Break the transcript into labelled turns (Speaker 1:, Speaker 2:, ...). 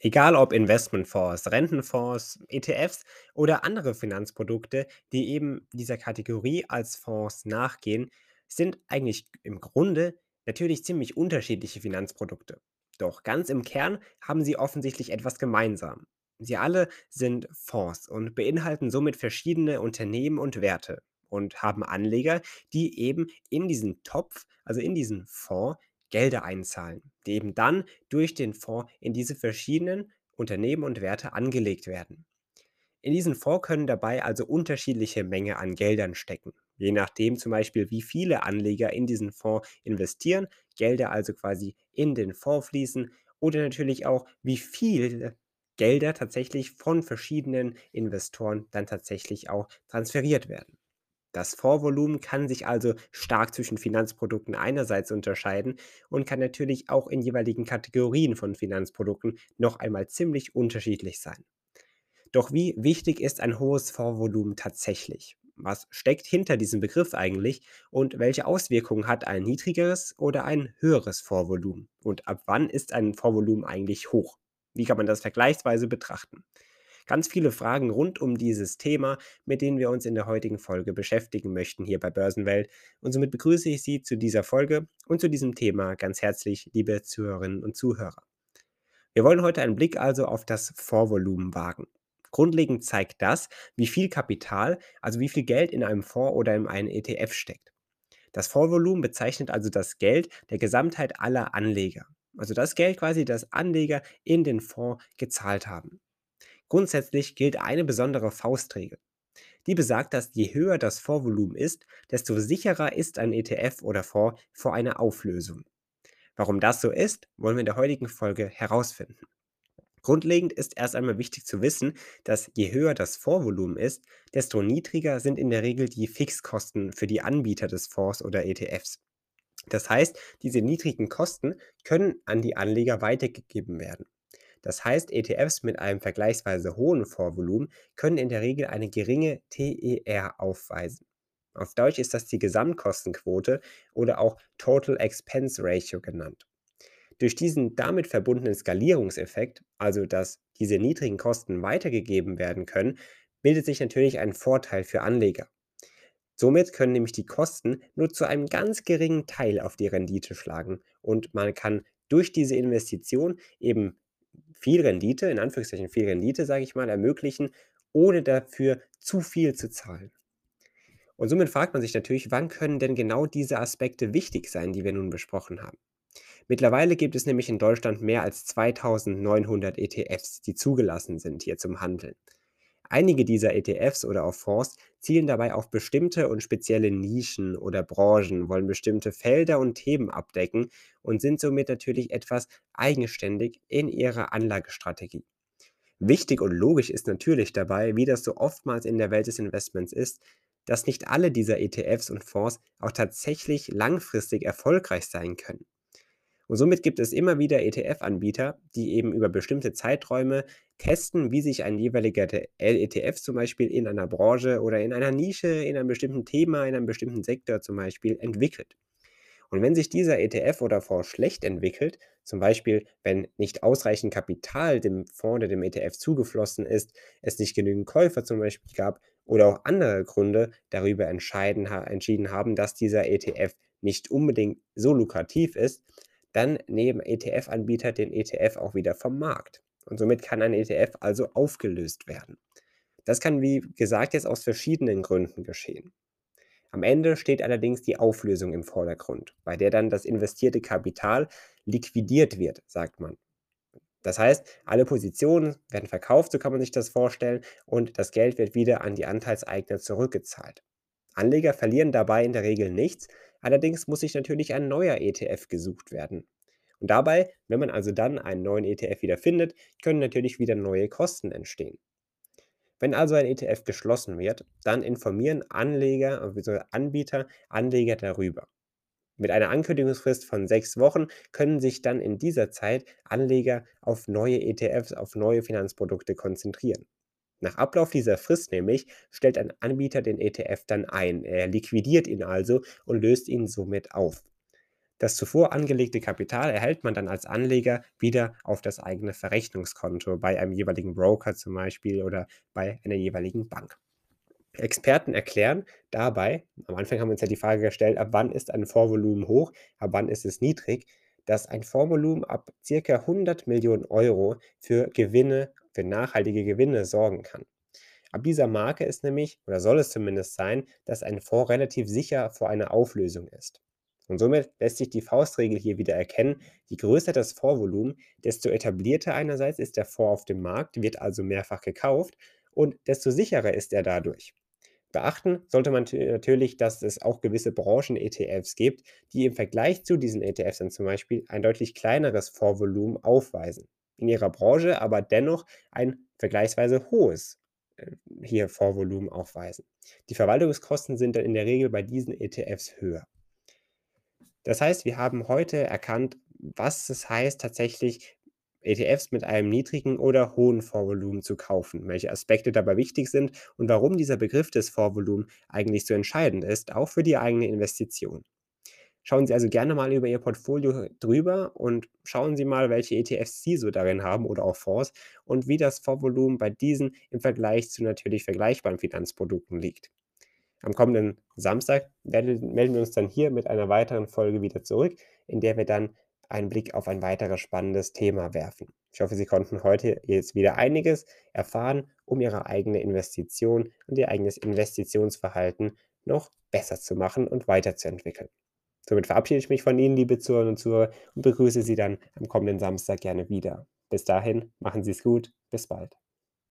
Speaker 1: Egal ob Investmentfonds, Rentenfonds, ETFs oder andere Finanzprodukte, die eben dieser Kategorie als Fonds nachgehen, sind eigentlich im Grunde natürlich ziemlich unterschiedliche Finanzprodukte. Doch ganz im Kern haben sie offensichtlich etwas gemeinsam. Sie alle sind Fonds und beinhalten somit verschiedene Unternehmen und Werte und haben Anleger, die eben in diesen Topf, also in diesen Fonds, Gelder einzahlen, die eben dann durch den Fonds in diese verschiedenen Unternehmen und Werte angelegt werden. In diesen Fonds können dabei also unterschiedliche Menge an Geldern stecken. Je nachdem zum Beispiel, wie viele Anleger in diesen Fonds investieren, Gelder also quasi in den Fonds fließen oder natürlich auch, wie viele Gelder tatsächlich von verschiedenen Investoren dann tatsächlich auch transferiert werden. Das Fondsvolumen kann sich also stark zwischen Finanzprodukten einerseits unterscheiden und kann natürlich auch in jeweiligen Kategorien von Finanzprodukten noch einmal ziemlich unterschiedlich sein. Doch wie wichtig ist ein hohes Fondsvolumen tatsächlich? Was steckt hinter diesem Begriff eigentlich und welche Auswirkungen hat ein niedrigeres oder ein höheres Fondsvolumen? Und ab wann ist ein Fondsvolumen eigentlich hoch? Wie kann man das vergleichsweise betrachten? Ganz viele Fragen rund um dieses Thema, mit denen wir uns in der heutigen Folge beschäftigen möchten hier bei Börsenwelt. Und somit begrüße ich Sie zu dieser Folge und zu diesem Thema ganz herzlich, liebe Zuhörerinnen und Zuhörer. Wir wollen heute einen Blick also auf das Vorvolumen wagen. Grundlegend zeigt das, wie viel Kapital, also wie viel Geld in einem Fonds oder in einem ETF steckt. Das Vorvolumen bezeichnet also das Geld der Gesamtheit aller Anleger. Also das Geld quasi, das Anleger in den Fonds gezahlt haben. Grundsätzlich gilt eine besondere Faustregel. Die besagt, dass je höher das Vorvolumen ist, desto sicherer ist ein ETF oder Fonds vor einer Auflösung. Warum das so ist, wollen wir in der heutigen Folge herausfinden. Grundlegend ist erst einmal wichtig zu wissen, dass je höher das Vorvolumen ist, desto niedriger sind in der Regel die Fixkosten für die Anbieter des Fonds oder ETFs. Das heißt, diese niedrigen Kosten können an die Anleger weitergegeben werden. Das heißt, ETFs mit einem vergleichsweise hohen Vorvolumen können in der Regel eine geringe TER aufweisen. Auf Deutsch ist das die Gesamtkostenquote oder auch Total Expense Ratio genannt. Durch diesen damit verbundenen Skalierungseffekt, also dass diese niedrigen Kosten weitergegeben werden können, bildet sich natürlich ein Vorteil für Anleger. Somit können nämlich die Kosten nur zu einem ganz geringen Teil auf die Rendite schlagen und man kann durch diese Investition eben viel Rendite, in Anführungszeichen viel Rendite, sage ich mal, ermöglichen, ohne dafür zu viel zu zahlen. Und somit fragt man sich natürlich, wann können denn genau diese Aspekte wichtig sein, die wir nun besprochen haben. Mittlerweile gibt es nämlich in Deutschland mehr als 2900 ETFs, die zugelassen sind hier zum Handeln. Einige dieser ETFs oder auch Fonds zielen dabei auf bestimmte und spezielle Nischen oder Branchen, wollen bestimmte Felder und Themen abdecken und sind somit natürlich etwas eigenständig in ihrer Anlagestrategie. Wichtig und logisch ist natürlich dabei, wie das so oftmals in der Welt des Investments ist, dass nicht alle dieser ETFs und Fonds auch tatsächlich langfristig erfolgreich sein können. Und somit gibt es immer wieder ETF-Anbieter, die eben über bestimmte Zeiträume testen, wie sich ein jeweiliger ETF zum Beispiel in einer Branche oder in einer Nische, in einem bestimmten Thema, in einem bestimmten Sektor zum Beispiel entwickelt. Und wenn sich dieser ETF oder Fonds schlecht entwickelt, zum Beispiel wenn nicht ausreichend Kapital dem Fonds oder dem ETF zugeflossen ist, es nicht genügend Käufer zum Beispiel gab oder auch andere Gründe darüber entschieden haben, dass dieser ETF nicht unbedingt so lukrativ ist, dann nehmen ETF-Anbieter den ETF auch wieder vom Markt. Und somit kann ein ETF also aufgelöst werden. Das kann, wie gesagt, jetzt aus verschiedenen Gründen geschehen. Am Ende steht allerdings die Auflösung im Vordergrund, bei der dann das investierte Kapital liquidiert wird, sagt man. Das heißt, alle Positionen werden verkauft, so kann man sich das vorstellen, und das Geld wird wieder an die Anteilseigner zurückgezahlt. Anleger verlieren dabei in der Regel nichts, allerdings muss sich natürlich ein neuer ETF gesucht werden. Und dabei, wenn man also dann einen neuen ETF wieder findet, können natürlich wieder neue Kosten entstehen. Wenn also ein ETF geschlossen wird, dann informieren Anleger bzw. Anbieter Anleger darüber. Mit einer Ankündigungsfrist von sechs Wochen können sich dann in dieser Zeit Anleger auf neue ETFs, auf neue Finanzprodukte konzentrieren. Nach Ablauf dieser Frist nämlich stellt ein Anbieter den ETF dann ein. Er liquidiert ihn also und löst ihn somit auf. Das zuvor angelegte Kapital erhält man dann als Anleger wieder auf das eigene Verrechnungskonto bei einem jeweiligen Broker zum Beispiel oder bei einer jeweiligen Bank. Experten erklären dabei, am Anfang haben wir uns ja die Frage gestellt, ab wann ist ein Vorvolumen hoch, ab wann ist es niedrig, dass ein Vorvolumen ab circa 100 Millionen Euro für Gewinne, für nachhaltige Gewinne sorgen kann. Ab dieser Marke ist nämlich, oder soll es zumindest sein, dass ein Fonds relativ sicher vor einer Auflösung ist. Und somit lässt sich die Faustregel hier wieder erkennen, je größer das Fondsvolumen, desto etablierter einerseits ist der Fonds auf dem Markt, wird also mehrfach gekauft und desto sicherer ist er dadurch. Beachten sollte man natürlich, dass es auch gewisse Branchen-ETFs gibt, die im Vergleich zu diesen ETFs dann zum Beispiel ein deutlich kleineres Fondsvolumen aufweisen. In ihrer Branche aber dennoch ein vergleichsweise hohes äh, hier Fondsvolumen aufweisen. Die Verwaltungskosten sind dann in der Regel bei diesen ETFs höher. Das heißt, wir haben heute erkannt, was es heißt, tatsächlich ETFs mit einem niedrigen oder hohen Vorvolumen zu kaufen, welche Aspekte dabei wichtig sind und warum dieser Begriff des Vorvolumens eigentlich so entscheidend ist, auch für die eigene Investition. Schauen Sie also gerne mal über Ihr Portfolio drüber und schauen Sie mal, welche ETFs Sie so darin haben oder auch Fonds und wie das Vorvolumen bei diesen im Vergleich zu natürlich vergleichbaren Finanzprodukten liegt. Am kommenden Samstag melden wir uns dann hier mit einer weiteren Folge wieder zurück, in der wir dann einen Blick auf ein weiteres spannendes Thema werfen. Ich hoffe, Sie konnten heute jetzt wieder einiges erfahren, um Ihre eigene Investition und Ihr eigenes Investitionsverhalten noch besser zu machen und weiterzuentwickeln. Somit verabschiede ich mich von Ihnen, liebe Zuhörerinnen und Zuhörer, und begrüße Sie dann am kommenden Samstag gerne wieder. Bis dahin, machen Sie es gut, bis bald.